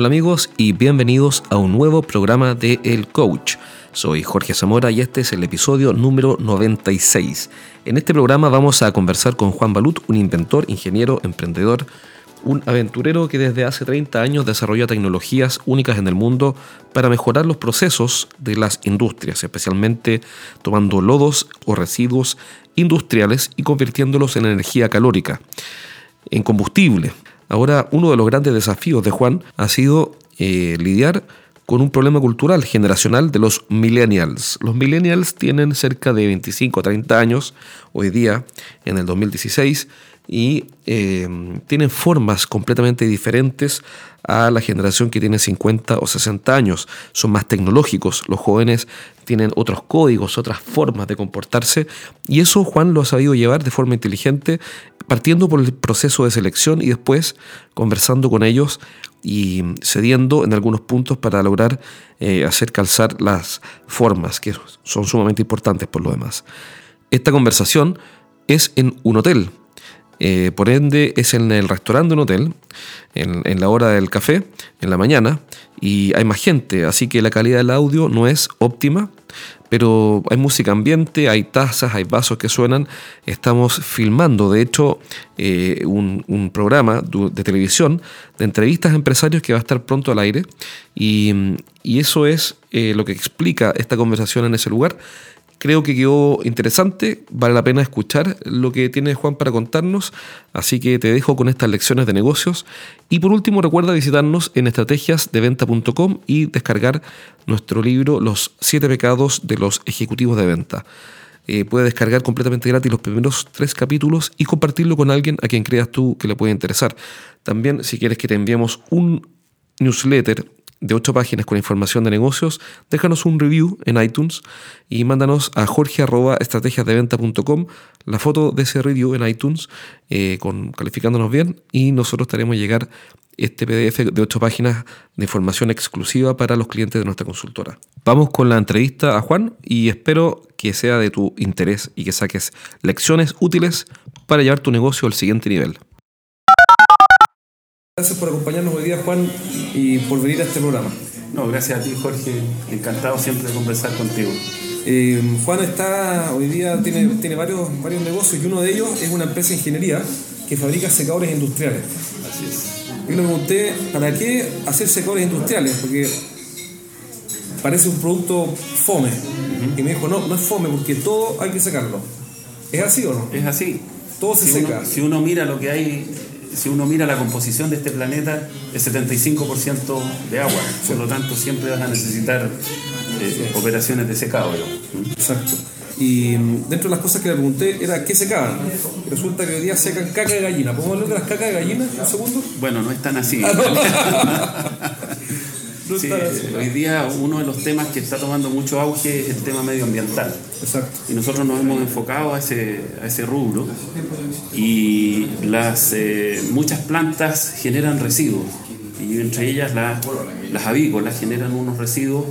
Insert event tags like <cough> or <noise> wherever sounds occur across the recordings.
Hola amigos y bienvenidos a un nuevo programa de El Coach. Soy Jorge Zamora y este es el episodio número 96. En este programa vamos a conversar con Juan Balut, un inventor, ingeniero, emprendedor, un aventurero que desde hace 30 años desarrolla tecnologías únicas en el mundo para mejorar los procesos de las industrias, especialmente tomando lodos o residuos industriales y convirtiéndolos en energía calórica, en combustible. Ahora, uno de los grandes desafíos de Juan ha sido eh, lidiar con un problema cultural generacional de los millennials. Los millennials tienen cerca de 25 o 30 años hoy día, en el 2016, y eh, tienen formas completamente diferentes a la generación que tiene 50 o 60 años. Son más tecnológicos, los jóvenes tienen otros códigos, otras formas de comportarse y eso Juan lo ha sabido llevar de forma inteligente, partiendo por el proceso de selección y después conversando con ellos y cediendo en algunos puntos para lograr eh, hacer calzar las formas, que son sumamente importantes por lo demás. Esta conversación es en un hotel, eh, por ende, es en el restaurante de un hotel, en, la hora del café, en la mañana, y hay más gente, así que la calidad del audio no es óptima, pero hay música ambiente, hay tazas, hay vasos que suenan. Estamos filmando, de hecho, eh, un, programa de televisión de entrevistas a empresarios que va a estar pronto al aire, y, eso es eh, lo que explica esta conversación en ese lugar. Creo que quedó interesante, vale la pena escuchar lo que tiene Juan para contarnos, así que te dejo con estas lecciones de negocios. Y por último, recuerda visitarnos en estrategiasdeventa.com y descargar nuestro libro Los siete pecados de los ejecutivos de venta. Eh, puedes descargar completamente gratis los primeros tres capítulos y compartirlo con alguien a quien creas tú que le puede interesar. También, si quieres que te enviemos un newsletter de ocho páginas con información de negocios, déjanos un review en iTunes y mándanos a jorge.estrategiasdeventa.com la foto de ese review en iTunes eh, con, calificándonos bien y nosotros estaremos llegar este PDF de ocho páginas de información exclusiva para los clientes de nuestra consultora. Vamos con la entrevista a Juan y espero que sea de tu interés y que saques lecciones útiles para llevar tu negocio al siguiente nivel. Gracias por acompañarnos hoy día, Juan, y por venir a este programa. No, gracias a ti, Jorge. Encantado siempre de conversar contigo. Eh, Juan está, hoy día tiene, tiene varios, varios negocios y uno de ellos es una empresa de ingeniería que fabrica secadores industriales. Así es. Yo le pregunté, ¿para qué hacer secadores industriales? Porque parece un producto fome. Y me dijo, no, no es fome porque todo hay que secarlo. ¿Es así o no? Es así. Todo se seca. si uno mira lo que hay si uno mira la composición de este planeta, es 75% de agua. Por lo tanto, siempre vas a necesitar eh, operaciones de secado. Exacto. Y mm, dentro de las cosas que le pregunté era qué secaban. Resulta que hoy día secan caca de gallina. ¿Podemos hablar de las cacas de gallina un segundo? Bueno, no es tan <laughs> así. hoy día uno de los temas que está tomando mucho auge es el tema medioambiental. Exacto. Y nosotros nos hemos enfocado a ese, a ese rubro y las, eh, muchas plantas generan residuos y entre ellas las, las avícolas generan unos residuos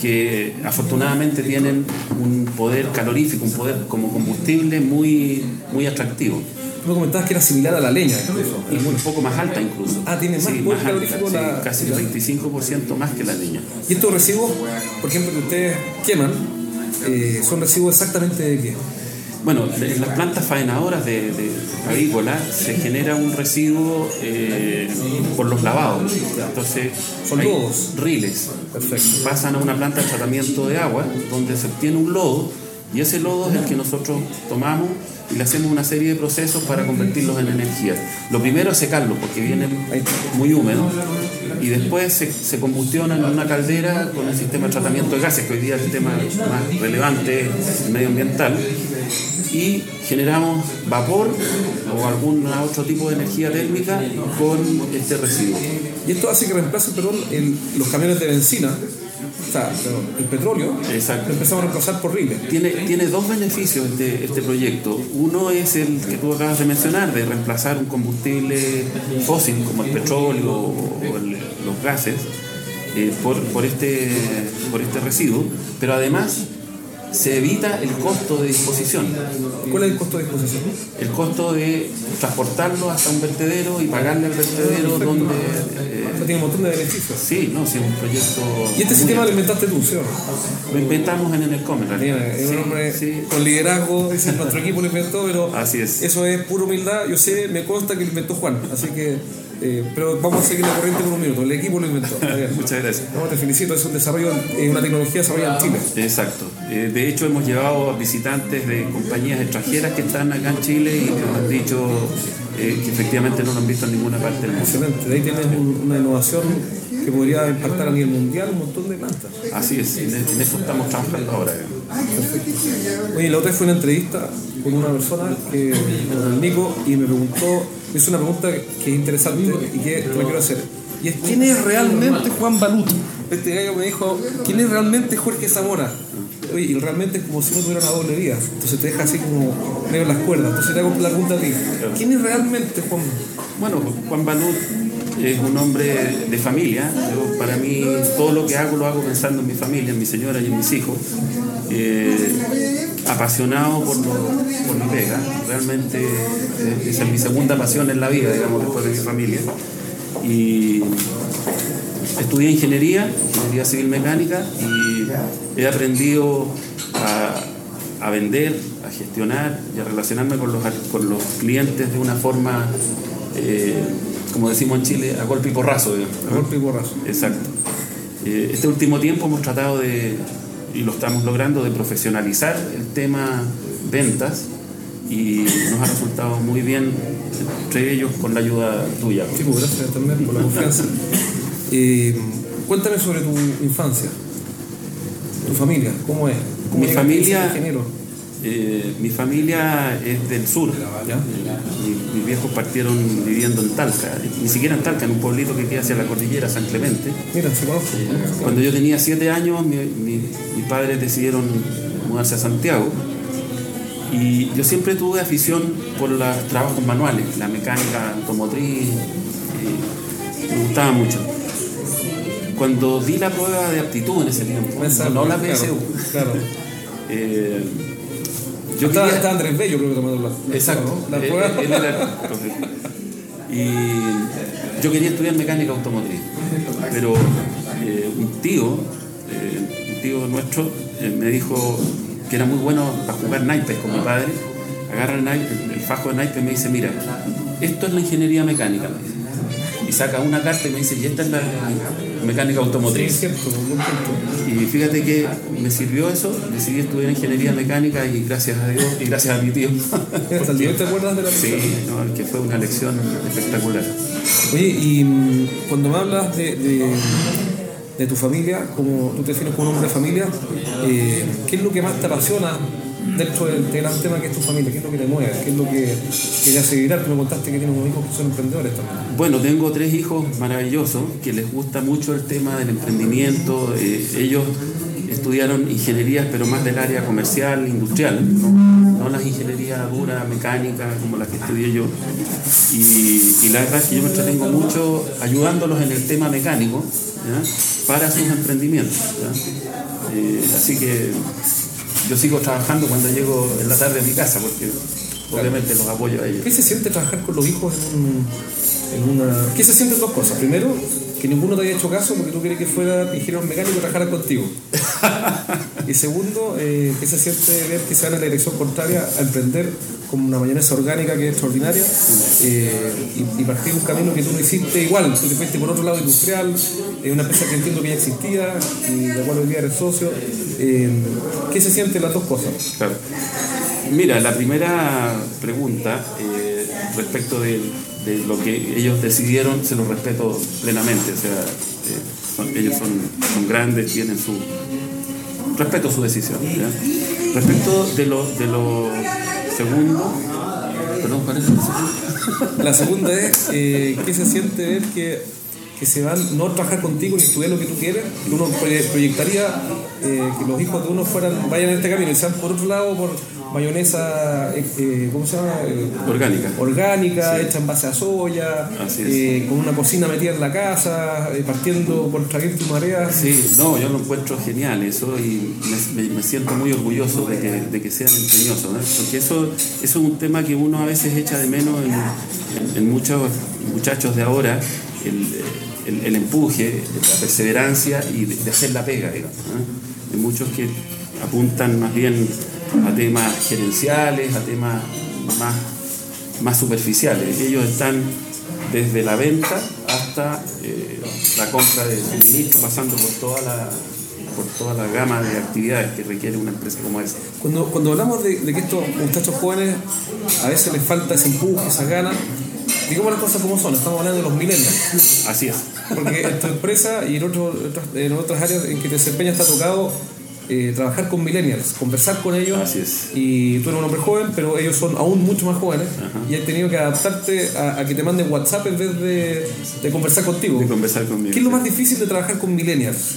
que afortunadamente tienen un poder calorífico, un poder como combustible muy, muy atractivo. Tú me comentabas que era similar a la leña Y un poco más alta incluso. Ah, tiene más sí, calorífico la... casi el 25% más que la leña. ¿Y estos residuos, por ejemplo, que ustedes queman, eh, son residuos exactamente de qué? Bueno, en las plantas faenadoras de, de agrícola se genera un residuo eh, por los lavados. Entonces, son lodos. Riles. Pasan a una planta de tratamiento de agua donde se obtiene un lodo y ese lodo es el que nosotros tomamos y le hacemos una serie de procesos para convertirlos en energía. Lo primero es secarlo porque viene muy húmedo y después se, se combustiona en una caldera con el sistema de tratamiento de gases, que hoy día es el tema más relevante medioambiental, y generamos vapor o algún otro tipo de energía térmica con este residuo. Y esto hace que reemplace perdón, los camiones de benzina o sea, el petróleo Exacto. empezamos a reemplazar por riles. Tiene, tiene dos beneficios este, este proyecto. Uno es el que tú acabas de mencionar, de reemplazar un combustible fósil como el petróleo o los gases eh, por, por, este, por este residuo, pero además se evita el costo de disposición. ¿Cuál es el costo de disposición? El costo de transportarlo hasta un vertedero y pagarle al vertedero donde... Eh, tiene un montón de beneficios. Sí, no, sí, es un proyecto... ¿Y este sistema lo inventaste tú, ¿sí Lo inventamos en el Comer. Es un hombre con liderazgo, nuestro equipo lo inventó, pero así es. eso es pura humildad. Yo sé, me consta que lo inventó Juan, así que eh, pero vamos a seguir la corriente por un minuto. El equipo lo inventó. <laughs> Muchas gracias. No, te felicito, es un desarrollo, es una tecnología desarrollada en Chile. Exacto. Eh, de hecho, hemos llevado visitantes de compañías extranjeras que están acá en Chile y que nos han dicho eh, que efectivamente no lo han visto en ninguna parte del mundo. Excelente. De ahí tienes una innovación que podría impactar a nivel mundial un montón de plantas. Así es, en, eso estamos trabajando ahora. Perfecto. Oye, la otra vez fue una entrevista con una persona, que, con el Nico, y me preguntó es una pregunta que es interesante y que te la quiero hacer. Y es, ¿quién es realmente Juan Baluto? Este gallo me dijo, ¿quién es realmente Jorge Zamora? Oye, y realmente es como si no tuviera una doble vida. Entonces te deja así como medio en las cuerdas. Entonces te hago la pregunta a ti. ¿Quién es realmente Juan? Bueno, Juan Balut es un hombre de familia. para mí todo lo que hago lo hago pensando en mi familia, en mi señora y en mis hijos. Eh, apasionado por, por mi pega. Realmente eh, esa es mi segunda pasión en la vida, digamos, después de mi familia. Y estudié ingeniería, ingeniería civil mecánica, y he aprendido a, a vender, a gestionar y a relacionarme con los, con los clientes de una forma, eh, como decimos en Chile, a golpe y porrazo. A golpe y porrazo. Exacto. Eh, este último tiempo hemos tratado de, y lo estamos logrando de profesionalizar el tema ventas y nos ha resultado muy bien, entre ellos con la ayuda tuya. Sí, pues gracias también por la confianza. <laughs> Eh, cuéntame sobre tu infancia, tu familia, ¿cómo es? Mi familia, eh, mi familia es del sur. mis viejos partieron viviendo en Talca, ni siquiera en Talca, en un pueblito que queda hacia la cordillera, San Clemente. Mira, se conozco. cuando yo tenía siete años, mis padres decidieron mudarse a Santiago. Y yo siempre tuve afición por los trabajos manuales, la mecánica automotriz, me gustaba mucho. Cuando di la prueba de aptitud en ese tiempo, no la PSU, claro, <laughs> eh, yo estaba, quería... Andrés Bello, creo que tomando la, Exacto. La prueba. y yo quería estudiar mecánica automotriz, pero eh, un tío, eh, un tío nuestro, eh, me dijo que era muy bueno para jugar naipes con mi padre. Agarra el, el, fajo de naipes y me dice, mira, esto es la ingeniería mecánica. Y saca una carta y me dice, y esta es la mecánica automotriz. y fíjate que me sirvió eso, decidí estudiar ingeniería mecánica y gracias a Dios y gracias a mi tío. ¿Hasta el día te acuerdas de la lección? Sí, no, que fue una lección espectacular. Oye, y mm, cuando me hablas de, de, tu familia, como tú te defines como un hombre de familia, eh, ¿qué es lo que más te apasiona dentro del, gran tema que es tu familia? ¿Qué es lo que te mueve? ¿Qué es lo que, que te hace vibrar? Tú me contaste que tienes unos hijos que son emprendedores también. Bueno, tengo tres hijos maravillosos que les gusta mucho el tema del emprendimiento. Eh, ellos estudiaron ingenierías, pero más del área comercial, industrial, no, las ingenierías duras, mecánicas, como las que estudié yo. Y, la verdad es que yo me entretengo mucho ayudándolos en el tema mecánico para sus emprendimientos. Eh, así que yo sigo trabajando cuando llego en la tarde a mi casa, porque obviamente los apoyo a ellos. ¿Qué se siente trabajar con los hijos en, una... ¿Qué se sienten dos cosas? Primero, que ninguno te haya hecho caso porque tú querías que fuera ingeniero mecánico y trabajara contigo. <laughs> y segundo, eh, ¿qué se siente ver que se van en la dirección contraria a emprender con una mayonesa orgánica que es extraordinaria eh, y, partir un camino que tú no hiciste igual, tú te fuiste por otro lado industrial, eh, una empresa que entiendo que ya existía y de cual hoy día eres socio. Eh, ¿Qué se siente las dos cosas? Claro. Mira, la primera pregunta respecto de, lo que ellos decidieron, se lo respeto plenamente. O sea, ellos son, grandes, tienen su. Respeto su decisión. Respecto de lo, de lo segundo. Perdón, ¿cuál es <laughs> La segunda es, eh, ¿qué se siente ver que, que, se van no trabajar contigo y estudiar lo que tú quieres? Uno proyectaría eh, que los hijos de uno fueran, vayan en este camino y sean por otro lado, por, mayonesa, eh, eh, ¿cómo se llama? Eh, Orgánica. orgánica, Sí. hecha en base a soya, eh, con una cocina metida en la casa, eh, partiendo por viento y marea. Sí, no, yo lo encuentro genial eso y me, siento muy orgulloso de que, de que sean empeñosos, ¿no? porque eso, eso es un tema que uno a veces echa de menos en, en- en muchos muchachos de ahora, el, el- el empuje, la perseverancia y de, de hacer la pega, digamos. Hay muchos que apuntan más bien a temas gerenciales, a temas más, más superficiales. Ellos están desde la venta hasta eh, la compra de suministro, pasando por toda la por toda la gama de actividades que requiere una empresa como esa. Cuando, cuando hablamos de, de que estos muchachos jóvenes a veces les falta ese empuje, esas ganas, digamos las cosas como son, estamos hablando de los millennials. Así es. Porque en tu empresa y en, otro- otras, en otras áreas en que te desempeñas ha tocado eh, trabajar con millennials, conversar con ellos. Así es. Y tú eres un hombre joven, pero ellos son aún mucho más jóvenes. Ajá. Y has tenido que adaptarte a, a que te manden WhatsApp en vez de, de conversar contigo. De conversar conmigo. ¿Qué es lo más difícil de trabajar con millennials?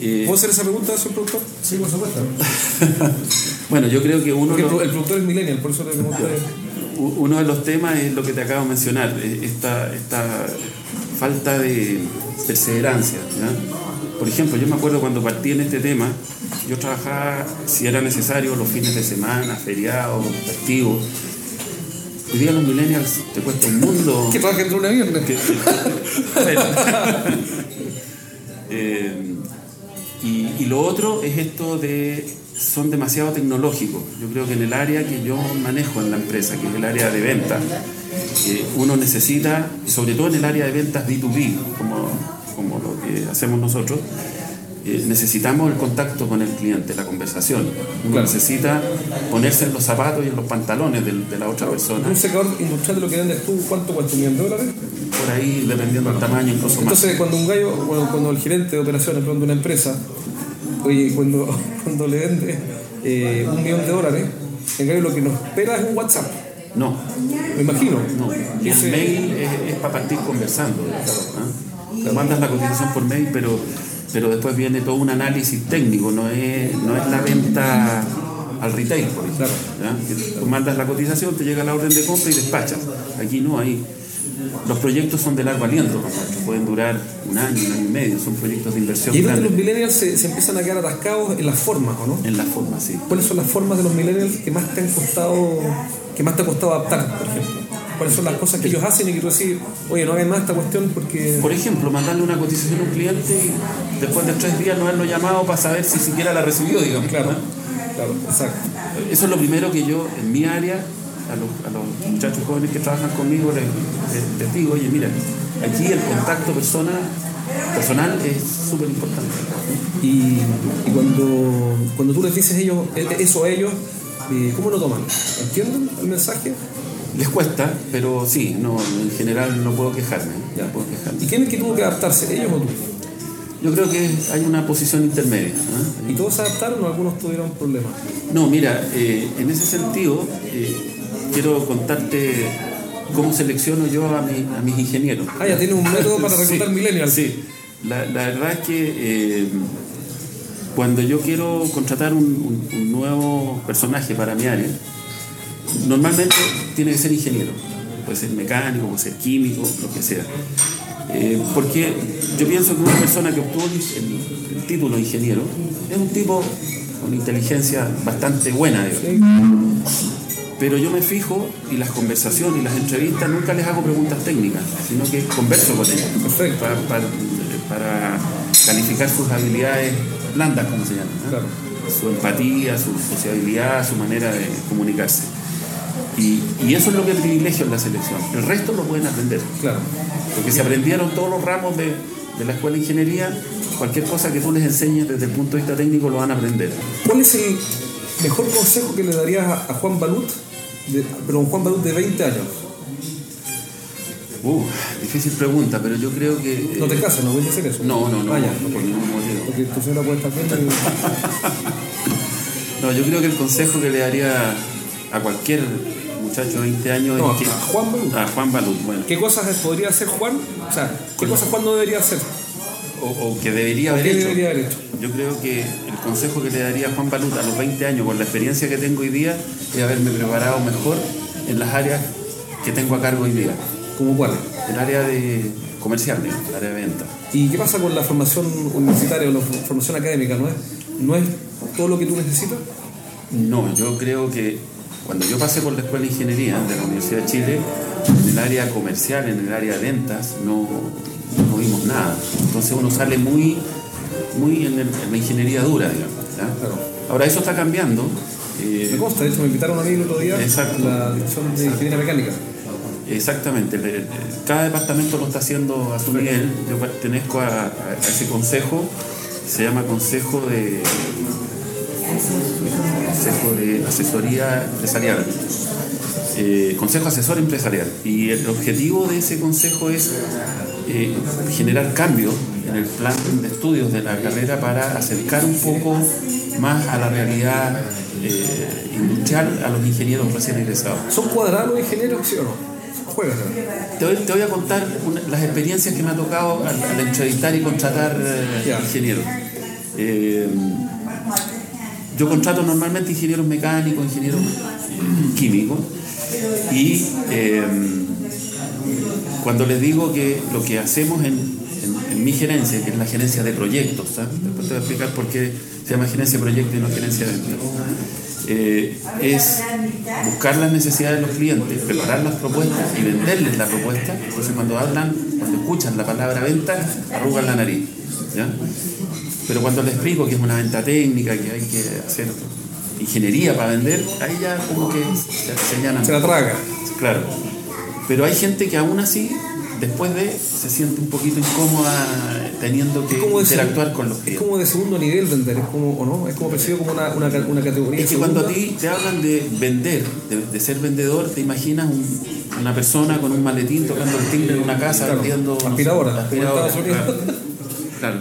Eh, ¿Puedo hacer esa pregunta, señor productor? Sí, por supuesto. <laughs> bueno, yo creo que uno, Porque el, lo- pro- el productor es millennial, por eso le pregunto. u- uno de los temas es lo que te acabo de mencionar, esta, esta falta de perseverancia. ¿ya? Por ejemplo, yo me acuerdo cuando partí en este tema, yo trabajaba, si era necesario, los fines de semana, feriados, festivos. Hoy día los millennials te cuesta un mundo. Que trabaja entre una viernes. que-. <laughs> <laughs> Eh, y, y lo otro es esto de son demasiado tecnológicos. Yo creo que en el área que yo manejo en la empresa, que es el área de ventas, eh, uno necesita, sobre todo en el área de ventas B2B, como, como lo que hacemos nosotros, eh, necesitamos el contacto con el cliente, la conversación. Uno Claro. necesita ponerse en los zapatos y en los pantalones del- de, la otra persona. Un secador industrial de lo que vendes tú, ¿cuánto millón de dólares? Por ahí, dependiendo del tamaño, incluso más. Entonces, cuando un gallo, bueno, cuando el gerente de operaciones de una empresa, oye, cuando, <laughs> cuando le vende eh, un millón de dólares, el gallo lo que nos espera es un WhatsApp, No, me imagino. no. Y el mail es, es para partir conversando. ¿ah? Te mandas la cotización por mail, pero, pero después viene todo un análisis técnico, no es, no es la venta al retail, por ejemplo. Tú mandas la cotización, te llega la orden de compra y despachas. Aquí no, ahí. Los proyectos son de largo aliento, pueden durar un año, un año y medio, son proyectos de inversión Y donde los millennials se, se empiezan a quedar atascados en las formas, ¿o no? En la forma, sí. ¿Cuáles son las formas de los millennials que más te han costado, que más te ha costado adaptar, por ejemplo? ¿Cuáles son las cosas que ellos hacen y que tú decís, oye, no hagan más esta cuestión porque... Por ejemplo, mandarle una cotización a un cliente y después de tres días no haberlo llamado para saber si siquiera la recibió, digamos. Claro, ¿no? claro, exacto. Eso es lo primero que yo, en mi área, a los, a los muchachos jóvenes que trabajan conmigo, les, les- les digo, oye, mira, aquí el contacto persona, personal es súper importante. Y, y cuando, cuando tú les dices ellos, eh, eso a ellos, eh, ¿cómo lo toman? ¿Entienden el mensaje? Les cuesta, pero sí, no, en general no puedo quejarme. Ya. No puedo quejarme. ¿Y quién es el que tuvo que adaptarse, ellos o tú? Yo creo que hay una posición intermedia. ¿ah? ¿Y todos se adaptaron o algunos tuvieron problemas? No, mira, eh, en ese sentido, eh, quiero contarte cómo selecciono yo a, mi- a mis ingenieros. Ah, ya tienes un método para <laughs> reclutar Sí, millennials. Sí, la, la verdad es que eh, cuando yo quiero contratar un, un- un nuevo personaje para mi área, normalmente tiene que ser ingeniero. Puede ser mecánico, puede ser químico, lo que sea. Eh, porque yo pienso que una persona que obtuvo el, título de ingeniero es un tipo con inteligencia bastante buena, digamos. Pero yo me fijo y las conversaciones y las entrevistas nunca les hago preguntas técnicas, sino que converso con ellos. Perfecto. Para, para- para calificar sus habilidades blandas, como se llama. Su empatía, su sociabilidad, su manera de comunicarse. Y, y eso es lo que privilegio en la selección. El resto lo pueden aprender. Claro. Porque si aprendieron todos los ramos de, de la escuela de ingeniería, cualquier cosa que tú les enseñes desde el punto de vista técnico lo van a aprender. ¿Cuál es el mejor consejo que le darías a, a Juan Balut, de, pero un Juan Balut de 20 años? Uh, difícil pregunta, pero yo creo que... eh, No te casas, no voy a decir eso. No, no, no, Ah, ya, no, por ningún motivo. Porque tu señora puede estar viendo <laughs> No, yo creo que el consejo que le daría a cualquier muchacho de 20 años No, que... a Juan Balut. A Juan Balut, bueno. ¿Qué cosas podría hacer Juan? O sea, ¿qué cosas Juan no debería hacer? O, o que debería haber ¿Qué hecho. debería haber hecho? Yo creo que el consejo que le daría a Juan Baluta a los 20 años, con la experiencia que tengo hoy día, es haberme preparado mejor en las áreas que tengo a cargo hoy día. ¿Cómo cuál? El área de comercial, digamos, el área de venta. ¿Y qué pasa con la formación universitaria o la formación académica? ¿No es, no es todo lo que tú necesitas? No, yo creo que cuando yo pasé por la Escuela de Ingeniería de la Universidad de Chile, en el área comercial, en el área de ventas, no, no vimos nada. Entonces uno sale muy, muy en, el- en la ingeniería dura, digamos. Ahora eso está cambiando. eh, Me consta, de hecho me invitaron a mí el otro día Exacto. a la dirección de ingeniería mecánica. Exactamente, cada departamento lo está haciendo a su nivel. Yo pertenezco a ese consejo, se llama Consejo de, consejo de Asesoría Empresarial, Eh, Consejo Asesor Empresarial. Y el objetivo de ese consejo es eh, generar cambios en el plan de estudios de la carrera para acercar un poco más a la realidad eh, industrial a los ingenieros recién egresados. ¿Son cuadrados los ingenieros, sí o no? Te voy, te voy a contar una- las experiencias que me ha tocado al, al entrevistar y contratar eh, ingenieros. Eh, yo contrato normalmente ingenieros mecánicos, ingenieros químicos y eh, cuando les digo que lo que hacemos en, mi gerencia, que es la gerencia de proyectos, ¿sabes? después te voy a explicar por qué se llama gerencia de proyectos y no gerencia de ventas, eh, es buscar las necesidades de los clientes, preparar las propuestas y venderles la propuesta. Entonces cuando hablan, cuando escuchan la palabra venta, arrugan la nariz. ¿ya? Pero cuando les explico que es una venta técnica, que hay que hacer ingeniería para vender, ahí ya como que se. Se la traga. Claro. Pero hay gente que aún así, después de, se siente un poquito incómoda teniendo que Es como interactuar con los Es clientes. como de segundo nivel vender, es como, ¿o no? Es como percibido como una, una, una categoría Es que cuando a ti te hablan de vender, de, de ser vendedor, te imaginas un- una persona con un maletín tocando el timbre en una casa Claro, vendiendo no sé, aspiradora, aspiradora, claro. Claro.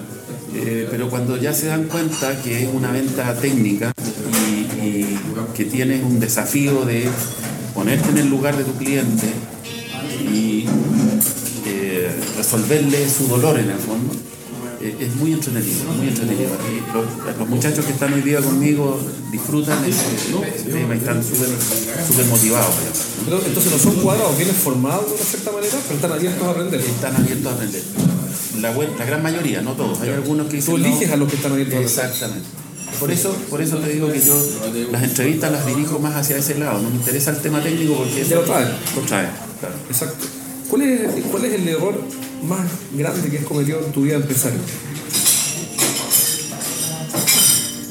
Eh, pero cuando ya se dan cuenta que es una venta técnica y, y que tienes un desafío de ponerte en el lugar de tu cliente y eh, resolverle su dolor en el fondo, eh, es muy entretenido, muy entretenido. Los, los muchachos que están hoy día conmigo disfrutan ese, ese tema y están súper motivados. Pero, entonces no son cuadrados, vienen formados de una cierta manera, pero están abiertos a aprender. Están abiertos a aprender. La, gran mayoría, no todos. Hay algunos que Tú dicen, no, eliges a los que están abiertos. Exactamente. Por eso, por eso te digo que yo las entrevistas las dirijo más hacia ese lado. No me interesa el tema técnico porque Ya eso lo traen. lo claro. Exacto. ¿Cuál es, ¿Cuál es el error más grande que has cometido en tu vida de empresario?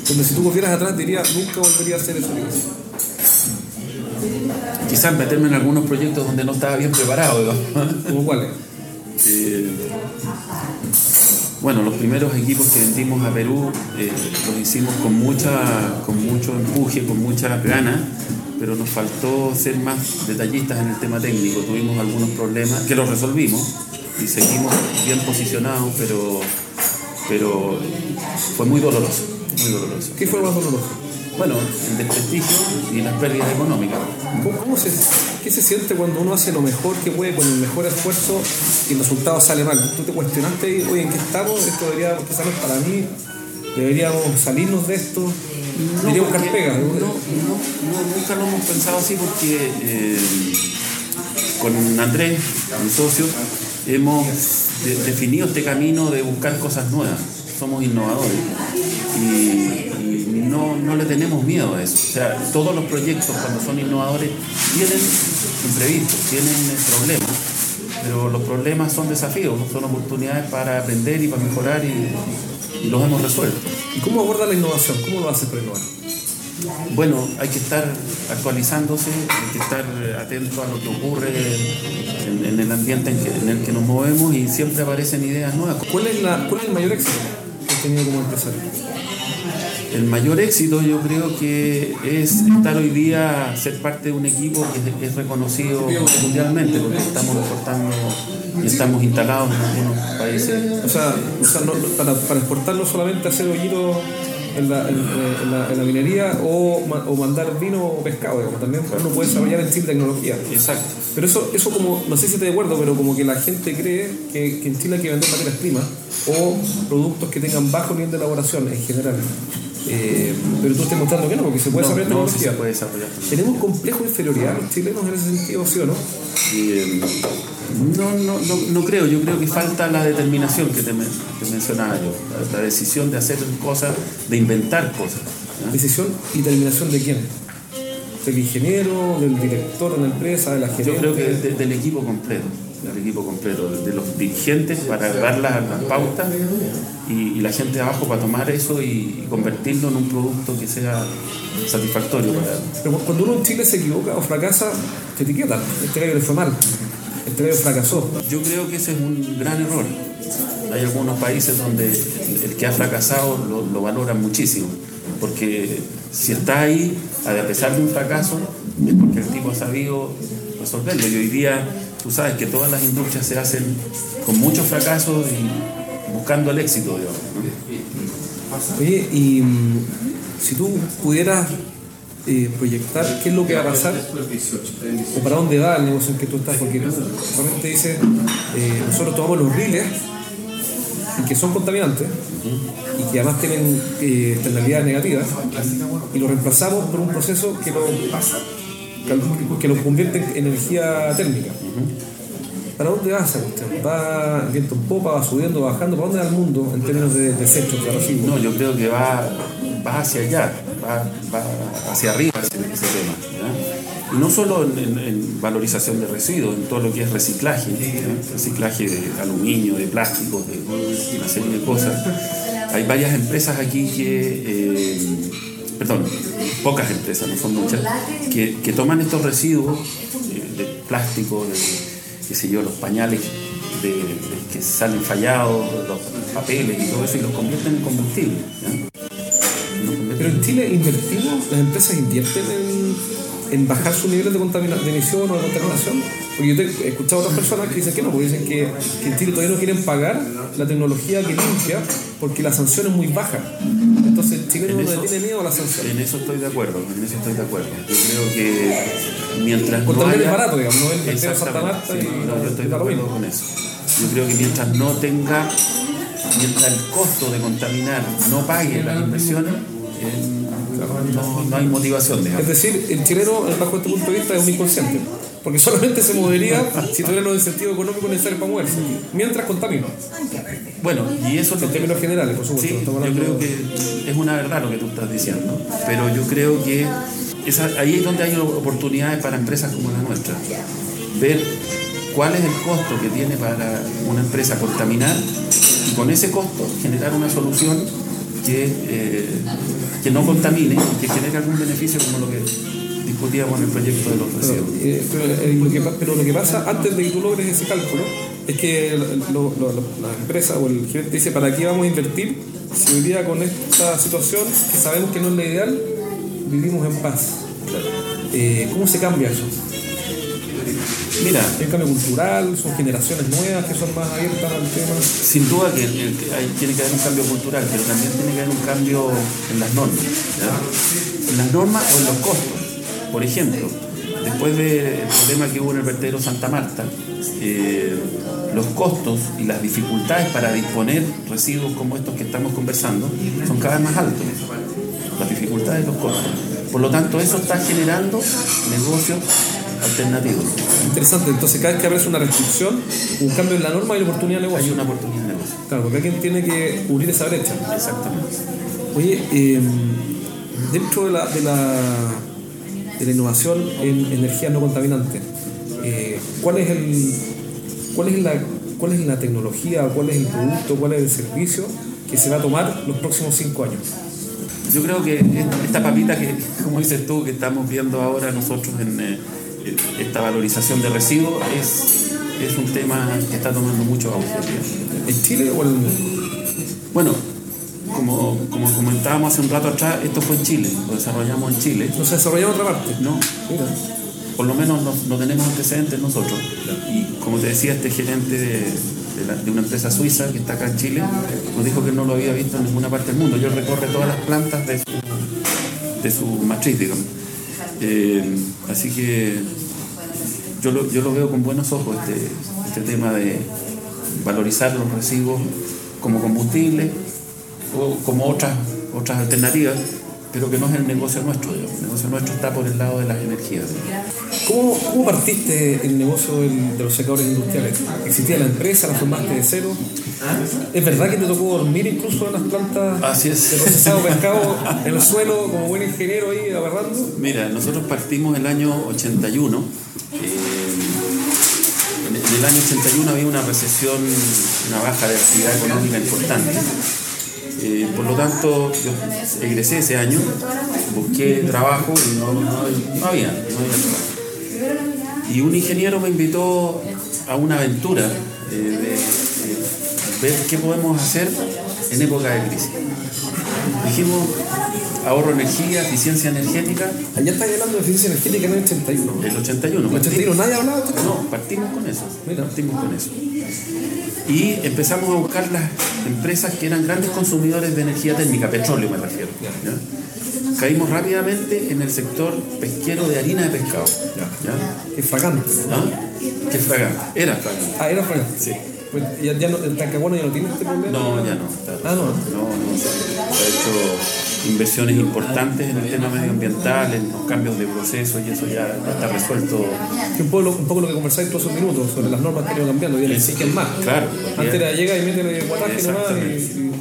Donde si tú volvieras atrás dirías, nunca volvería a hacer eso. Quizás meterme en algunos proyectos donde no estaba bien preparado. ¿no? ¿Cómo cuáles? Eh, bueno, los primeros equipos que vendimos a Perú eh, los hicimos con, mucha, con mucho empuje, con mucha gana, pero nos faltó ser más detallistas en el tema técnico. Tuvimos algunos problemas que los resolvimos y seguimos bien posicionados, pero, pero fue muy doloroso, muy doloroso. ¿Qué fue más doloroso? Bueno, el desprestigio y las pérdidas económicas. ¿Cómo, cómo se, ¿Qué se siente cuando uno hace lo mejor que puede con el mejor esfuerzo y el resultado sale mal? ¿Tú te cuestionaste, ahí, oye, ¿en qué estamos? Esto debería, quizás no es para mí, deberíamos salirnos de esto, debería buscar porque- pega. No, no, no, nunca lo hemos pensado así porque eh, con Andrés, mi socio, hemos de- definido este camino de buscar cosas nuevas. Somos innovadores y no, no le tenemos miedo a eso. O sea, todos los proyectos cuando son innovadores tienen imprevistos, tienen problemas, pero los problemas son desafíos, son oportunidades para aprender y para mejorar y, y los hemos resuelto. ¿Y cómo aborda la innovación? ¿Cómo lo haces para innovar? Bueno, hay que estar actualizándose, hay que estar atento a lo que ocurre en, en el ambiente en, que- en el que nos movemos y siempre aparecen ideas nuevas. ¿Cuál es, la, ¿Cuál es el mayor éxito que has tenido como empresario? El mayor éxito yo creo que es estar hoy día, ser parte de un equipo que es, reconocido mundialmente, porque estamos exportando y estamos instalados en algunos países. O sea, para, para exportar no solamente hacer hoyitos en la, en, en la, en la minería o, o mandar vino o pescado, digamos, también uno puede desarrollar en sí tecnología. Exacto. Pero eso, eso como, no sé si te de acuerdo, pero como que la gente cree que, que en Chile hay que vender materias primas o productos que tengan bajo nivel de elaboración en general. Eh, pero tú estás mostrando que no, porque se puede No, desarrollar no, sí tecnología. se puede desarrollar. ¿Tenemos complejo de inferioridad los chilenos en ese sentido, sí o no? Eh, no, no, no, no creo, yo creo que falta la determinación que te, men- te mencionaba yo, la, la decisión de hacer cosas, de inventar cosas. ¿Decisión y determinación de quién? ¿Del ingeniero, del director de la empresa, de la gerente? Yo creo que de- del equipo completo, del equipo completo, de, los dirigentes para dar las, las pautas y, y la gente de abajo para tomar eso y, y convertirlo en un producto que sea satisfactorio para Pero cuando uno en Chile se equivoca o fracasa, te etiquetan. Este gallo le fue mal. Gallo fracasó. Yo creo que ese es un gran error. Hay algunos países donde el, el que ha fracasado lo, lo valoran muchísimo, porque si está ahí, a pesar de un fracaso, es porque el tipo ha sabido resolverlo. Y hoy día, tú sabes que todas las industrias se hacen con muchos fracasos y buscando el éxito, digamos. Oye, y mm, si tú pudieras eh, proyectar qué es lo que va a pasar o para dónde va el negocio en que tú estás, porque tú realmente dices, eh, nosotros tomamos los riles y que son contaminantes y que además tienen eh, externalidades negativas y lo reemplazamos por un proceso que lo, que lo convierte en energía térmica. ¿Para dónde va esa cuestión? ¿Va viento en popa, va subiendo, va bajando? ¿Para dónde va el mundo en términos de desechos? No, yo creo que va, va hacia allá, va, hacia arriba ese, ese tema. Y no solo en, en- en valorización de residuos, en todo lo que es reciclaje, ¿ya? reciclaje de aluminio, de plásticos, de una serie de cosas. Hay varias empresas aquí que, eh, perdón, pocas empresas, no son muchas, que, que toman estos residuos eh, de plástico, de, qué sé yo, los pañales que salen fallados, los papeles y todo eso, y los convierten en combustible. Pero en Chile invertimos, las empresas invierten en, en bajar sus niveles de, de emisión o de contaminación. Porque yo he escuchado a otras personas que dicen que no, porque dicen que, que en Chile todavía no quieren pagar la tecnología que limpia porque la sanción es muy baja. Entonces el chileno En no eso- tiene miedo a la sanción. En eso estoy de acuerdo, en eso estoy de acuerdo. Yo creo que mientras no Contamina haya... es barato, digamos, no el Santa Marta sí, y no, yo estoy de acuerdo con eso. Yo creo que mientras no tenga, mientras el costo de contaminar no pague las inversiones, no, no hay motivación, Es digamos. decir, el chileno, bajo este punto de vista, es un inconsciente. Porque solamente se movería si tuviera los incentivos económicos necesarios para moverse. Mientras contamina. Bueno, y eso es En términos generales, por supuesto. Sí, yo creo que es una verdad lo que tú estás diciendo, pero yo creo que esa- ahí es donde hay oportunidades para empresas como la nuestra. Ver cuál es el costo que tiene para una empresa contaminar y con ese costo generar una solución que, eh, que no contamine y que genere algún beneficio como lo que discutíamos en el proyecto de los residuos. Eh, pero, eh, lo que, pa- pero lo que pasa antes de que tú logres ese cálculo es que lo- la empresa o el gerente dice, ¿para qué vamos a invertir si hoy día con esta situación, que sabemos que no es la ideal, vivimos en paz? Eh, ¿Cómo se cambia eso? Mira, ¿Hay un cambio cultural? ¿Son generaciones nuevas que son más abiertas al tema? Sin duda que, el- hay- tiene que haber un cambio cultural, pero también tiene que haber un cambio en las normas. ¿ya? En las normas o en los costos. Por ejemplo, después del problema que hubo en el vertedero Santa Marta, eh, los costos y las dificultades para disponer residuos como estos que estamos conversando son cada vez más altos. Las dificultades y los costos. Por lo tanto, eso está generando negocios alternativos. Interesante, entonces cada vez que aparece una restricción, un cambio en la norma hay oportunidad de Hay negocio. una oportunidad de negocio. Claro, porque alguien tiene que cubrir esa brecha. Exactamente. Oye, eh, dentro de la, de la, de la innovación en energías no contaminantes, eh, ¿cuál, es el, cuál, es la, ¿cuál es la tecnología, cuál es el producto, cuál es el servicio que se va a tomar los próximos cinco años? Yo creo que esta papita que, como dices tú, que estamos viendo ahora nosotros en eh, esta valorización de residuos, es, es un tema que está tomando mucho auge. ¿En Chile o en el mundo? Bueno, como, como comentábamos hace un rato atrás, esto fue en Chile, lo desarrollamos en Chile. ¿No se desarrolla en otra parte? No, Mira. por lo menos no, no tenemos antecedentes nosotros. Y como te decía, este gerente de, de la- de una empresa suiza que está acá en Chile nos dijo que no lo había visto en ninguna parte del mundo. Yo recorre todas las plantas de su, de su matriz, digamos. Eh, así que yo lo, yo lo veo con buenos ojos este, este tema de valorizar los residuos como combustible o como otras otras alternativas, pero que no es el negocio nuestro. El negocio nuestro está por el lado de las energías. ¿Cómo, cómo partiste el negocio de los secadores industriales? ¿Existía la empresa? ¿La formaste de cero? ¿Es verdad que te tocó dormir incluso en las plantas Así es. de procesado pescado en el suelo como buen ingeniero ahí agarrando? Mira, nosotros partimos el año 81. eh, en en el año 81 había una recesión, una baja de actividad económica importante. Eh, por lo tanto, yo egresé ese año, busqué trabajo y no, no- no había, no había trabajo. Y un ingeniero me invitó a una aventura eh, de, de ver qué podemos hacer en época de crisis. Dijimos ahorro energía, eficiencia energética, Allá estáis hablando de eficiencia energética en el 81. el 81. ¿En el 81 nadie hablaba de esto? No, partimos con eso. Mira. Partimos con eso. Y empezamos a buscar las empresas que eran grandes consumidores de energía térmica, petróleo me refiero. Caímos rápidamente en el sector pesquero de harina de pescado. Es fragante. ¿Ah? Que es fragante. Era fragante. Ah, era fragante. Sí. Pues ya, ya no, el Talcahuano ya no tiene este problema. No, ya no. está- Ah, no. No, no. Se ha hecho inversiones importantes en el tema medioambiental, en los cambios de proceso y eso ya, ya está resuelto. Que un poco, lo- un poco lo que conversáis todos esos minutos sobre las normas que han ido cambiando y le exigen más. Claro. Antes era llega y métele guataje nomás y, y-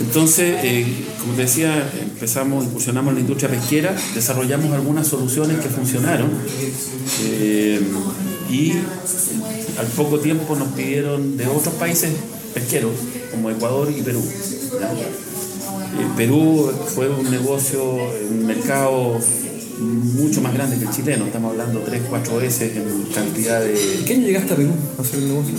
Entonces, eh, como te decía, empezamos, incursionamos en la industria pesquera, desarrollamos algunas soluciones que funcionaron eh, y al poco tiempo nos pidieron de otros países pesqueros, como Ecuador y Perú. Eh, Perú fue un negocio, un mercado mucho más grande que el chileno, estamos hablando 3, 4 veces en cantidad de... ¿En qué año llegaste a Perú a hacer el negocio?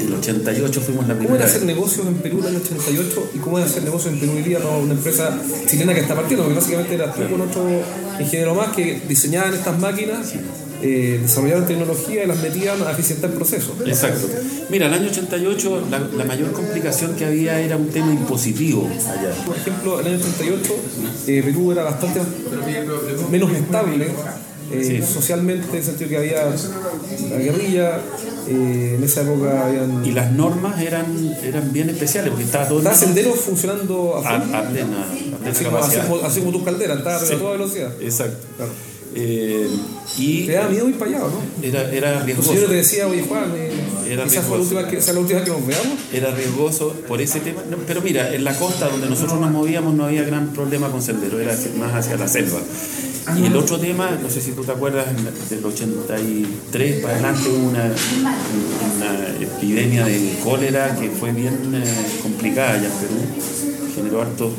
En el 88 fuimos la ¿Cómo primera era hacer vez. negocios en Perú en el año 88 y cómo era hacer negocios en Perú hoy día para una empresa chilena que está partiendo? Porque básicamente era tú con otro ingeniero más que diseñaban estas máquinas, eh, desarrollaban tecnología y las metían a eficientar procesos. Exacto. Mira, el año 88 la, la mayor complicación que había era un tema impositivo allá. Por ejemplo, en el año 88 eh, Perú era bastante menos estable eh, socialmente, en el sentido que había la guerrilla, eh, en esa época habían... Y las normas eran, eran bien especiales porque estaba todo el Estaba senderos funcionando a a, full, a plena, a plena así, como, así, capacidad. como, así como tus calderas, estaba a toda velocidad. Exacto. Claro. Eh, y Te da miedo ir para allá, ¿o ¿no? era, era riesgoso. señor te decía, oye Juan, eh, Era fue la última que, la última vez que nos veamos. Era riesgoso por ese tema. No, pero mira, en la costa donde nosotros nos movíamos no había gran problema con sendero, era más hacia la selva. Y el otro tema, no sé si tú te acuerdas, del 83 para adelante hubo una, una epidemia de cólera que fue bien eh, complicada allá en Perú, generó harto,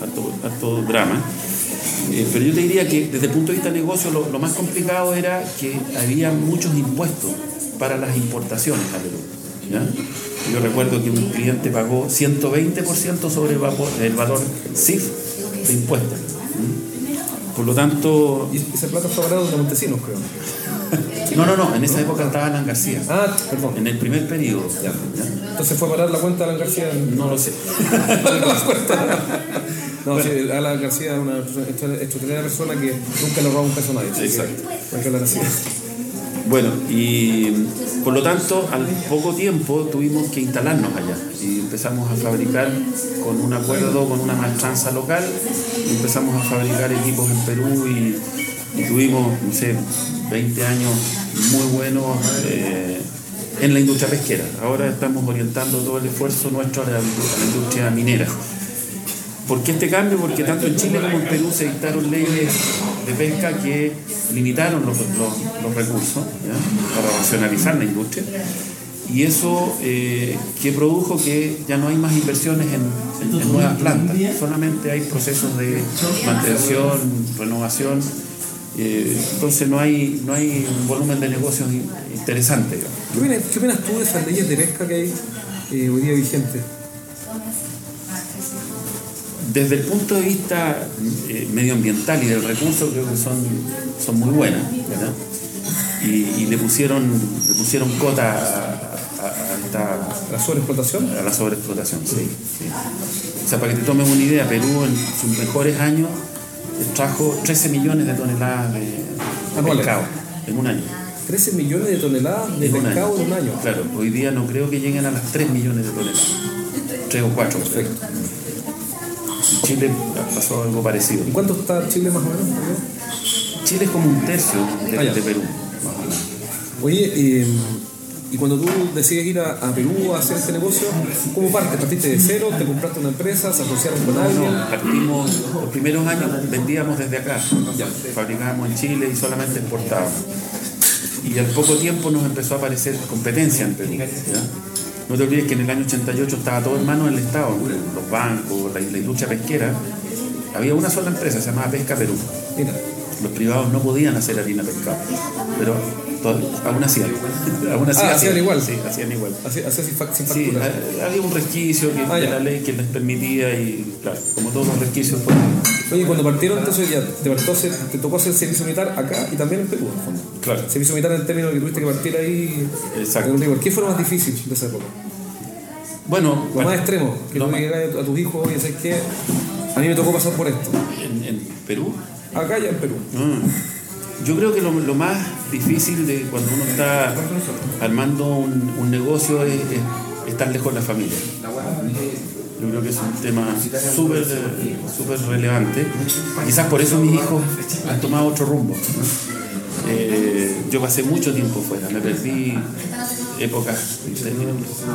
harto, harto drama. Eh, pero yo te diría que desde el punto de vista de negocio lo, lo más complicado era que había muchos impuestos para las importaciones a Perú. ¿ya? Yo recuerdo que un cliente pagó 120% sobre el, vapor- el valor CIF de impuestos. Por lo tanto, Y esa plata fue parada de Montesinos, creo. <laughs> no, no, no, en esa época estaba Alan García, Ah, perdón. en el primer periodo. Ya. ¿ya? Entonces fue a parar la cuenta de Alan García. No lo sé. <laughs> <laughs> No, sí, Alan García es una extra- extraordinaria persona que nunca le roba un peso a nadie. que Exacto. hay que hablar así. Bueno, y por lo tanto, al poco tiempo tuvimos que instalarnos allá y empezamos a fabricar con un acuerdo con una maestranza local, y empezamos a fabricar equipos en Perú y, y tuvimos, no sé, 20 años muy buenos eh, en la industria pesquera. Ahora estamos orientando todo el esfuerzo nuestro a la, a la industria minera. ¿Por qué este cambio? Porque tanto en Chile como en Perú se dictaron leyes de pesca que limitaron los, los- los recursos para racionalizar la industria. Y eso eh, que produjo que ya no hay más inversiones en, nuevas plantas, solamente hay procesos de mantención, renovación. eh, entonces no hay, no hay un volumen de negocios in- interesante. digamos. ¿Qué opinas, qué opinas tú de esas leyes de pesca que hay eh, hoy día vigentes? Desde el punto de vista eh, medioambiental y del recurso creo que son, son muy buenas. ¿verdad? Y, y le pusieron le pusieron cota a, a- a esta, ¿La sobreexplotación? a la sobreexplotación. Sí, sí. O sea, para que te tomes una idea, Perú en sus mejores años trajo 13 millones de toneladas de, de pescado en un año. 13 millones de toneladas de En pescado en un año. Claro, hoy día no creo que lleguen a las 3 millones de toneladas. 3 o 4. Perfecto. Chile pasó algo parecido. ¿Y cuánto está Chile más o menos? Chile es como un tercio de, Ah, de Perú. más o menos. Oye, eh, y cuando tú decides ir a, a Perú a hacer este negocio, ¿cómo partes? ¿Partiste de cero? ¿Te compraste una empresa? ¿Se asociaron con alguien? Partimos, los primeros años vendíamos desde acá, fabricábamos en Chile y solamente exportábamos. Y al poco tiempo nos empezó a aparecer competencia en Perú. ¿ya? No te olvides que en el año 88 estaba todo en manos del Estado, los bancos, la, la industria pesquera. Había una sola empresa, se llamaba Pesca Perú. Los privados no podían hacer harina pescado, pero todo- aún hacían. <laughs> aún así Ah, hacían igual. Sí, hacían igual. así sin, Sí, había un resquicio que, Ah, de la ley que les permitía y, claro, como todos los resquicios, pues, Oye, cuando partieron, entonces ya te, tocó hacer, te tocó hacer servicio militar acá y también en Perú, en el fondo. claro. Servicio militar en el término que tuviste que partir ahí. Exacto. ¿Qué fue lo más difícil de esa época? Bueno, Lo bueno, más extremo, que lo tú digas a tus hijos, oye, ¿sabes qué? A mí me tocó pasar por esto. en, en Perú, Acá ya en Perú. mm, yo creo que lo, lo más difícil de cuando uno está armando un, un negocio es, es estar lejos de la familia. Yo creo que es un tema súper súper relevante. Quizás por eso mis hijos han tomado otro rumbo. ¿no? Eh, yo pasé mucho tiempo fuera, me perdí épocas eh,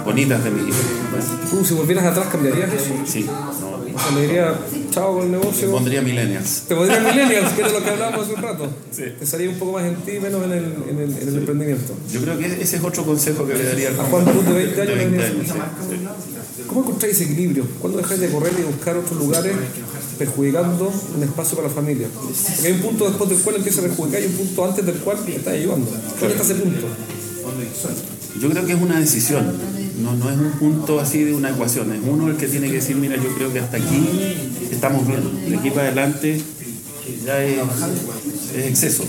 bonitas de mi vida. Tú, si volvieras atrás, ¿cambiarías eso? Sí, no, le diría, chao con el negocio. pondría millennials. Te podrías millennials, que era lo que hablábamos hace un rato. Sí. Te salía un poco más en ti, menos en el, en el, en el emprendimiento. Yo creo que ese es otro consejo que le daría al A Juan Perú de 20 años de le 20 venía- años, sí. ¿Cómo encontráis ese equilibrio? ¿Cuándo dejáis de correr y buscar otros lugares perjudicando un espacio para la familia? Porque hay un punto después del cual empieza a perjudicar y un punto antes del cual te está ayudando. ¿Dónde está ese punto? Yo creo que es una decisión, no, no es un punto así de una ecuación, es uno el que tiene que decir, mira, yo creo que hasta aquí estamos bien, de aquí para adelante ya es, es exceso.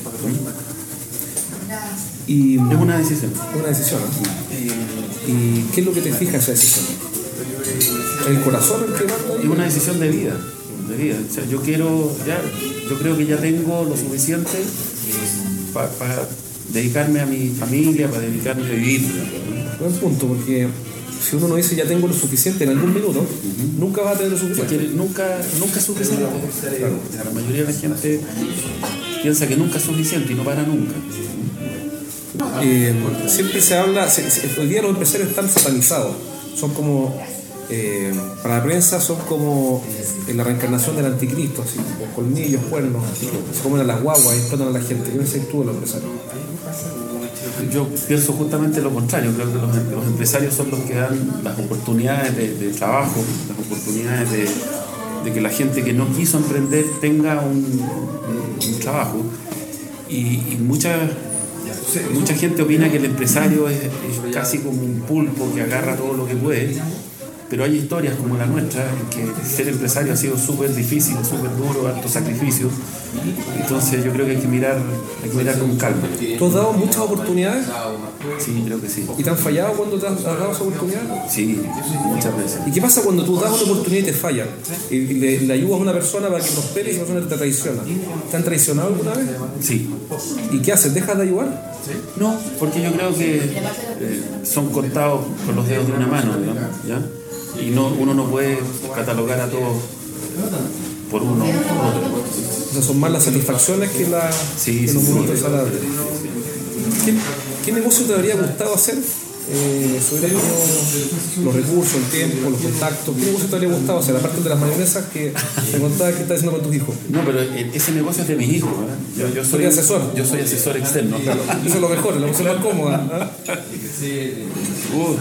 Y Es una decisión. una decisión. ¿no? ¿Y qué es lo que te fija esa decisión? ¿El corazón el que manda ahí? Es una decisión de vida, de vida. O sea, yo quiero, ya, yo creo que ya tengo lo suficiente para dedicarme a mi familia, para dedicarme a vivir. Buen punto, porque si uno no dice ya tengo lo suficiente en algún minuto, nunca va a tener lo suficiente. Porque nunca, nunca es suficiente. La mayoría de la gente piensa que nunca es suficiente y no para nunca. Eh, siempre se habla, se- se- hoy día los empresarios están satanizados, son como, eh, para la prensa son como eh, la reencarnación del anticristo, así, con colmillos, cuernos, se comen a las guaguas y explotan a la gente. ¿Qué pensáis tú de los empresarios? Yo pienso justamente lo contrario, creo que los, empresarios son los que dan las oportunidades de, trabajo, las oportunidades de, que la gente que no quiso emprender tenga un, trabajo. Y, mucha, mucha gente opina que el empresario es, es casi como un pulpo que agarra todo lo que puede, pero hay historias como la nuestra en que ser empresario ha sido súper difícil, súper duro, alto sacrificio. Entonces yo creo que hay que mirar, hay que mirar con calma. ¿Tú has dado muchas oportunidades Sí, creo que sí. y te han fallado cuando te has, dado esa oportunidad? Sí, muchas veces. ¿Y qué pasa cuando tú das una oportunidad y te fallan? Y le, le ayudas a una persona para que prospere y esa persona te traiciona. ¿Te han traicionado alguna vez? Sí. ¿Y qué haces? ¿Dejas de ayudar? No, porque yo creo que eh, son contados con los dedos de una mano, digamos, ¿ya? Y no, uno no puede catalogar a todos por uno por otro. O sea, son más las satisfacciones que, la, Sí, que sí, los sí. ¿Qué, qué negocio te habría gustado hacer? Eh, si hubiera tenido los recursos, el tiempo, los contactos. ¿Qué negocio te habría gustado hacer? Aparte de las mayonesas que te contabas que estás haciendo con tus hijos. No, pero ese negocio es de mis hijos. Yo, yo soy asesor. Yo soy asesor externo. Eso es lo mejor, la opción más cómoda. Uh,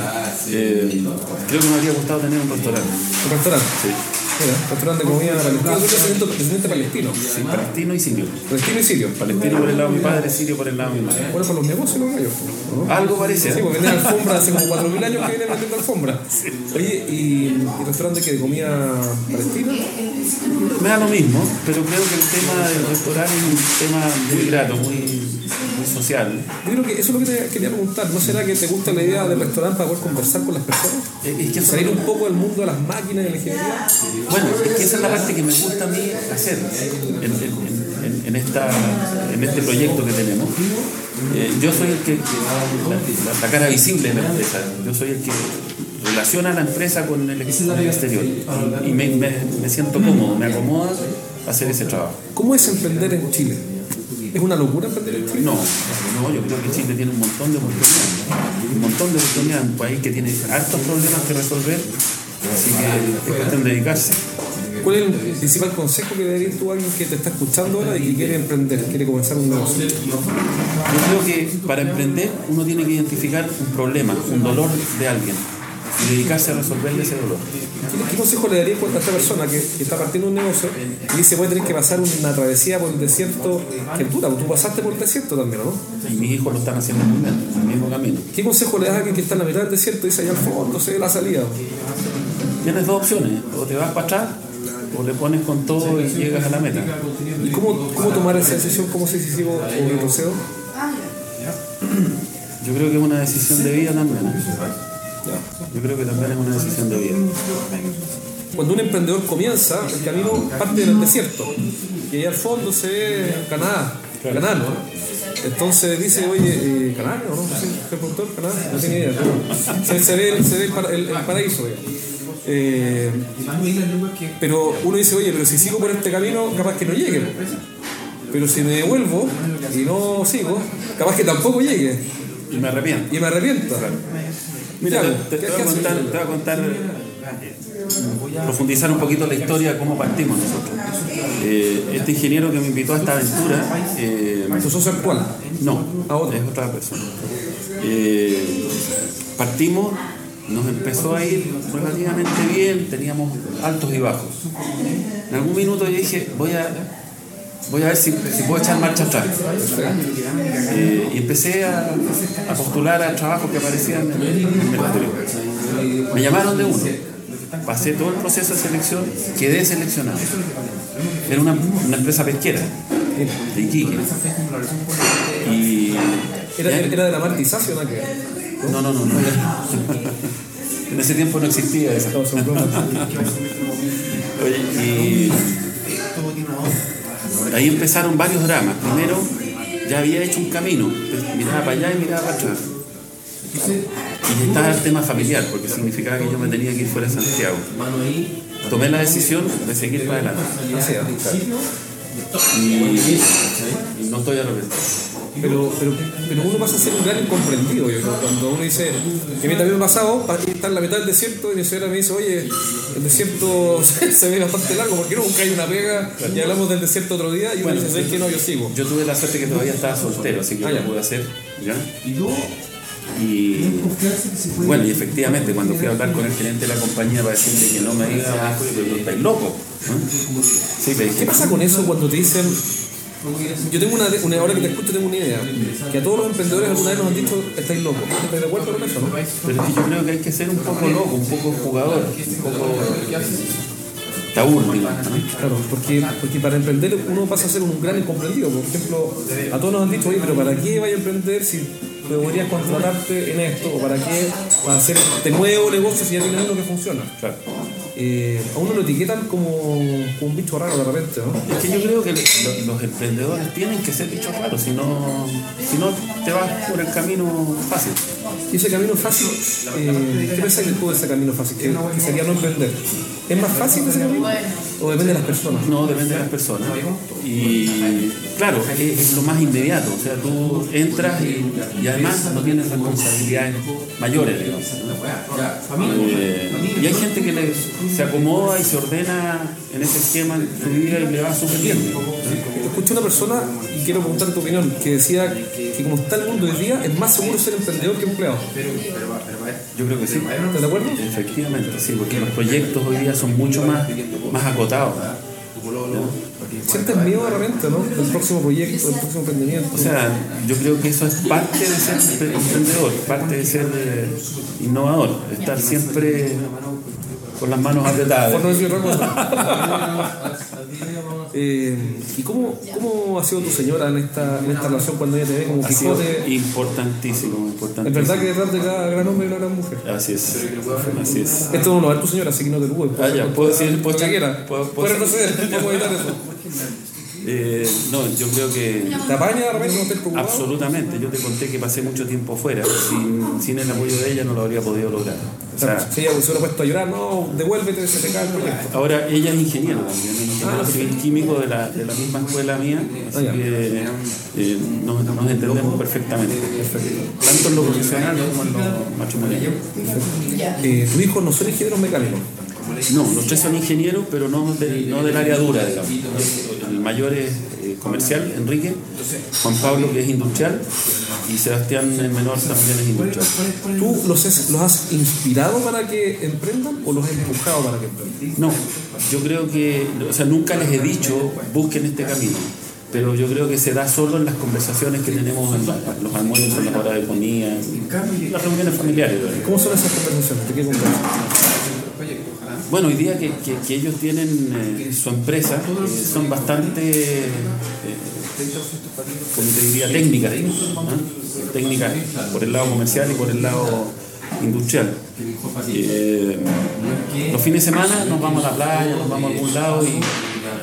eh, creo que me habría gustado tener un restaurante. Un restaurante. Sí, Mira, restaurante de comida palestina. Descendiente, palestino. sí, palestino y sirio. Palestino y sirio. Palestino por el lado de mi padre, sirio por el lado de mi madre. Bueno, para los negocios los gallos. ¿no? Algo parece, Sí, porque venden alfombra hace como 4.000 años que vienen vendiendo alfombra. <laughs> Oye, ¿y restaurante que de comida palestina? Me da lo mismo, pero creo que el tema del restaurante es un tema muy grato, muy, muy social. Yo creo que eso es lo que te quería preguntar. ¿No será que te gusta la idea del restaurante para poder conversar con las personas? Es que Salir un poco del mundo de las máquinas y la ingeniería. bueno, es que esa es la parte que me gusta a mí hacer en, en- en- en esta, en este proyecto que tenemos. Eh, yo soy el que, que- la, la- la cara visible de la empresa. Yo soy el que relaciona a la empresa con el exterior. Y, me, me, me siento cómodo, me acomoda hacer ese trabajo. ¿Cómo es emprender en Chile? ¿Es una locura en Chile? No, no, yo creo que Chile tiene un montón de oportunidades. Un montón de oportunidades. Un país que tiene hartos problemas que resolver. Así que es cuestión de dedicarse. ¿Cuál es el principal consejo que darías tú a alguien que te está escuchando ahora y que quiere emprender, quiere comenzar un negocio? Yo creo que para emprender uno tiene que identificar un problema, un dolor de alguien y dedicarse a resolverle ese dolor. ¿Qué, consejo le darías a esta persona que, que está partiendo un negocio y dice voy a tener que pasar una travesía por el desierto que es dura? Tú pasaste por el desierto también, ¿no? Y mis hijos lo están haciendo muy bien, el mismo camino. ¿Qué consejo le das a alguien que está en la mitad del desierto y dice allá al fondo se ve la salida? Tienes dos opciones, o te vas para atrás o le pones con todo y llegas a la meta. ¿Y cómo, cómo tomar esa decisión? ¿Cómo se decisivo o retrocedo? Yo creo que es una decisión de vida también. Yo creo que también es una decisión de vida. Cuando un emprendedor comienza, el camino parte del desierto. Y ahí al fondo se ve Canadá. Canadá, ¿no? Entonces dice, oye, eh, ¿Canadá o no? ¿Sí? ¿Qué productor? ¿Canadá? No tenía idea. Se, se ve, se ve el, para- el- el paraíso. digamos. Eh, pero uno dice, oye, pero si sigo por este camino, capaz que no llegue. Pero si me devuelvo y no sigo, capaz que tampoco llegue. Y me arrepiento. Y me arrepiento. Mira, te, te ¿Qué- voy a contar, te voy a contar, profundizar un poquito la historia de cómo partimos nosotros. Eh, este ingeniero que me invitó a esta aventura, eh, ¿Tu socio actual? no, es otra persona. Eh, partimos, nos empezó a ir relativamente bien, teníamos altos y bajos. En algún minuto yo dije, voy a, voy a ver si, si puedo echar marcha atrás. Eh, y empecé a, a postular a trabajos que aparecían en el Mercurio. Me llamaron de uno. Pasé todo el proceso de selección, quedé seleccionado. Era una, una empresa pesquera de Iquique. Y Era, de la martización, ¿no? Que- no, no, no, no. En ese tiempo no existía no, bromas. <laughs> Oye, y ahí empezaron varios dramas. Primero, ya había hecho un camino. Miraba para allá y miraba para atrás. Y estaba el tema familiar, porque significaba que yo me tenía que ir fuera de Santiago. Tomé la decisión de seguir para adelante. Y no estoy arrepentido. Pero, pero, pero uno pasa a ser un gran incomprendido. Yo creo, cuando uno dice, que a mí también me ha pasado, pa- estar en la mitad del desierto y mi señora me dice, oye, el desierto <laughs> se ve bastante largo, ¿por qué no buscáis una pega? Y hablamos del desierto otro día y uno dice, ¿sabes qué? No, yo sigo. Yo tuve la suerte que todavía estaba soltero, así que Ah, lo ya. pude hacer. ¿ya? Y bueno, y efectivamente, cuando fui a hablar con el gerente de la compañía para decirle que no me iba a pero estáis loco. Sí, ¿Qué pasa con eso cuando te dicen, yo tengo una, una ahora que te escucho tengo una idea, que a todos los emprendedores alguna vez nos han dicho, estáis locos. ¿Estás de acuerdo con eso, no? pero es que yo creo que hay que ser un poco loco, un poco jugador, un poco tabú, digamos, ¿no? Claro, porque, porque para emprender uno pasa a ser un gran incomprendido. Por ejemplo, a todos nos han dicho, oye, pero ¿para qué vaya a emprender si podrías contratarte en esto? ¿O para qué para hacer este nuevo negocio si ya tienes uno que funciona? Claro. Eh, a uno lo etiquetan como, como un bicho raro de repente, ¿no? Es que yo creo que lo- los emprendedores tienen que ser bichos raros, si no, si no te vas por el camino fácil. Y ese camino fácil, eh, ¿qué pensáis tú de ese camino fácil? Que, que sería no emprender. ¿Es más fácil ese camino? ¿O depende de las personas? No, depende de las personas. Y claro, es, lo más inmediato. O sea, tú entras y, y además no tienes responsabilidades mayores, digamos. Eh, y hay gente que se acomoda y se ordena en ese esquema en su vida y le va súper bien. una persona, y quiero preguntar tu opinión, que decía que como está el mundo hoy día, es más seguro ser emprendedor que empleado. Yo creo que sí. ¿Estás de acuerdo? Efectivamente, sí, porque los proyectos hoy día son mucho más, más acotados. Sientes miedo de repente, ¿no? Del próximo proyecto, del próximo emprendimiento. O sea, yo creo que eso es parte de ser empre- emprendedor, parte de ser eh, innovador, estar siempre con las manos apretadas. Por no decir otra cosa. <laughs> Eh, ¿Y cómo, cómo ha sido tu señora en esta, en esta relación cuando ella te ve como Ha Quijote? importantísimo, Es importantísimo. verdad que detrás de cada gran hombre hay una gran mujer. Así es, así es. Esto no lo va a ver tu señora, así que no te preocupes. Ah, ya, puedo decir, puedo Puedo puedo- puedo- vamos a evitar eso. Eh, no, yo creo que ¿Te apaña de repente absolutamente. Yo te conté que pasé mucho tiempo fuera. Sin, sin el apoyo de ella no lo habría podido lograr. O sea, si ella se hubiera puesto a llorar, no, devuélvete, se te cae el proyecto. Ahora, ella es ingeniera también, es ingeniero civil químico de la, de la misma escuela mía, así Ah, ya. que eh, nos, nos entendemos perfectamente. Tanto en lo profesional como en lo matrimonial. Eh, tus hijos no son ingenieros mecánicos. No, los tres son ingenieros, pero no, de- no del área dura, digamos. El mayor es eh, comercial, Enrique, Juan Pablo, que es industrial, y Sebastián, el menor, también es industrial. ¿Tú los has, los has inspirado para que emprendan o los has empujado para que emprendan? No, yo creo que, o sea, nunca les he dicho busquen este camino, pero yo creo que se da solo en las conversaciones que tenemos en la- los almuerzos, en las horas de comida, en las reuniones familiares. ¿Cómo son esas conversaciones? ¿De qué conversan? Bueno, hoy día que, que- ellos tienen eh, su empresa, eh, son bastante, eh, como te diría, técnicas, ¿no? técnicas por el lado comercial y por el lado industrial. Eh, los fines de semana nos vamos a la playa, nos vamos a algún lado y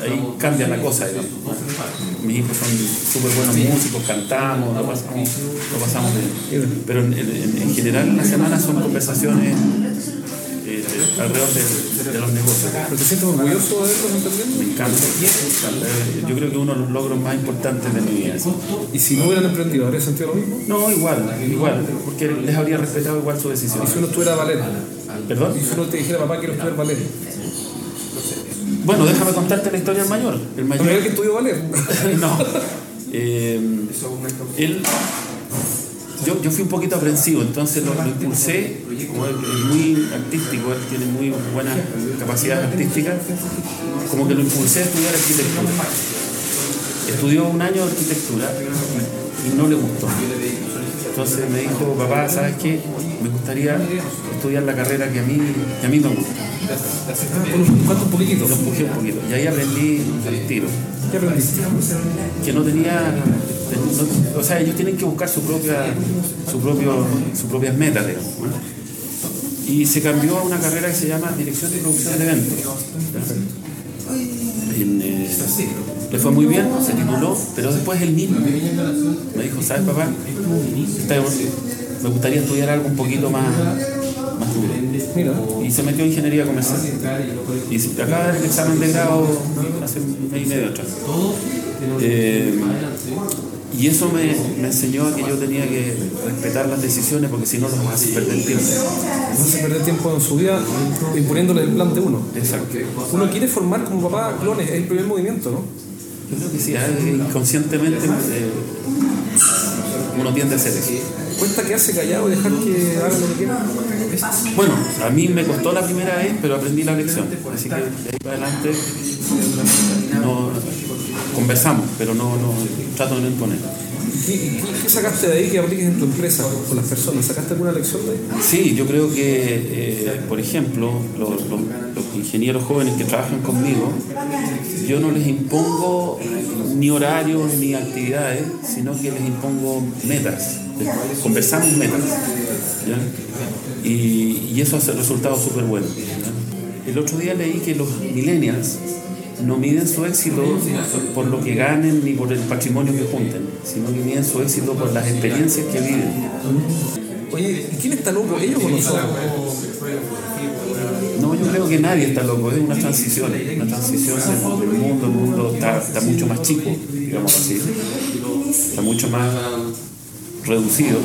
ahí cambia la cosa, digamos. Mis hijos son súper buenos músicos, cantamos, lo pasamos, lo pasamos bien. Pero en, en- en general en la semana son conversaciones alrededor de, de los negocios. ¿Pero te sientes orgulloso de verlos emprendiendo? Me encanta. Eh, Yo creo que uno de los logros más importantes de mi vida. ¿Y si no hubieran emprendido, habría sentido lo mismo? No, igual, igual, porque les habría respetado igual su decisión. ¿Y si uno estuviera ballet? ¿Perdón? ¿Y si uno te dijera, papá, quiero estudiar ballet? Bueno, déjame contarte la historia del mayor. El ¿No mayor que estudió ballet? <laughs> no. Eh, él, yo, yo fui un poquito aprensivo, entonces lo, lo impulsé, como él es muy artístico, él tiene muy buenas capacidades artísticas, como que lo impulsé a estudiar arquitectura. Estudió un año de arquitectura y no le gustó. Entonces me dijo, papá, ¿sabes qué? Me gustaría estudiar la carrera que a mí, que a mí me gusta. ¿Cuánto un poquitito? Lo empujé un poquito. Y ahí aprendí al tiro. ¿Qué aprendiste? que no tenía o sea ellos tienen que buscar su propia su propio sus propias metas digamos ¿no? Y se cambió a una carrera que se llama dirección de producción de eventos. Eh, le fue muy bien se tituló pero después él mismo me dijo sabes papá me gustaría estudiar algo un poquito más más duro y se metió en ingeniería comercial. Y acaba el examen de grado hace un mes y medio atrás. Eh, y eso me, me enseñó que yo tenía que respetar las decisiones porque si no los hace perder tiempo. no hace perder tiempo en su vida imponiéndole el plan de uno. Exacto. Uno quiere formar como papá clones, es el primer movimiento, ¿no? Yo creo que sí, inconscientemente eh, uno tiende a hacer eso. Cuesta quedarse callado y dejar que hagan lo que quieran. Bueno, a mí me costó la primera vez, pero aprendí la lección. Así que de ahí para adelante no, conversamos, pero no, no trato de no imponer. ¿Qué, sacaste de ahí que apliques en tu empresa con las personas? ¿Sacaste alguna lección de ahí? Sí, yo creo que, eh, por ejemplo, los, los- los ingenieros jóvenes que trabajan conmigo, yo no les impongo ni horarios ni actividades, sino que les impongo metas. Conversamos metas. ¿ya? Y, y eso hace resultados súper buenos. El otro día leí que los millennials no miden su éxito por lo que ganen ni por el patrimonio que junten, sino que miden su éxito por las experiencias que viven. Oye, ¿y quién está loco? ¿Ellos o nosotros? No, yo creo que nadie está loco, es una transición, una transición del, mundo, el mundo está, está mucho más chico, digamos así, está mucho más reducido.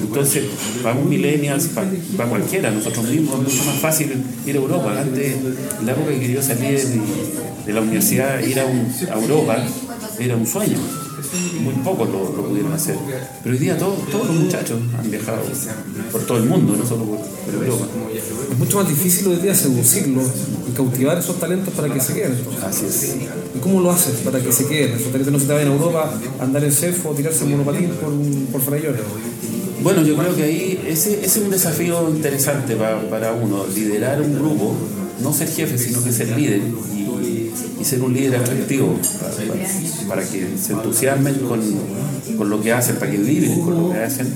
Entonces, para un millennials, para, para cualquiera, nosotros mismos, es mucho más fácil ir a Europa. Antes, en la época que yo salí de, de la universidad, ir a, un- a Europa era un sueño. Muy pocos lo, lo pudieron hacer. Pero hoy día todos, todos los muchachos han viajado por todo el mundo, no solo por, por Europa. Es mucho más difícil hoy día seducirlos y cautivar esos talentos para que se queden. Así es. ¿Y cómo lo haces para que se queden? Esos talentos no se te vayan a Europa a andar en surf o tirarse en monopatín por, por Farallones. Bueno, yo creo que ahí ese, ese es un desafío interesante pa- para uno, liderar un grupo, no ser jefe, sino que ser líder y, y ser un líder atractivo para, para- para que se entusiasmen con, con lo que hacen, para que viven con lo que hacen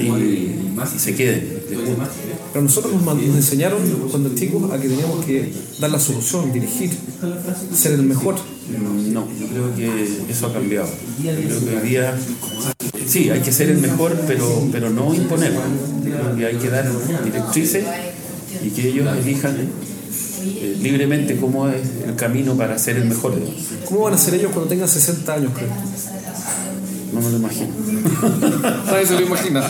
y, y se queden. Pero nosotros nos, nos enseñaron cuando chicos a que teníamos que dar la solución, dirigir, ser el mejor. No, yo creo que eso ha cambiado. Yo creo que hoy día, sí, hay que ser el mejor, pero, pero no imponer. Que hay que dar directrices y que ellos elijan eh, libremente cómo es el camino para ser el mejor. ¿Cómo van a ser ellos cuando tengan 60 años, creo? No me lo imagino. Nadie se lo imagina.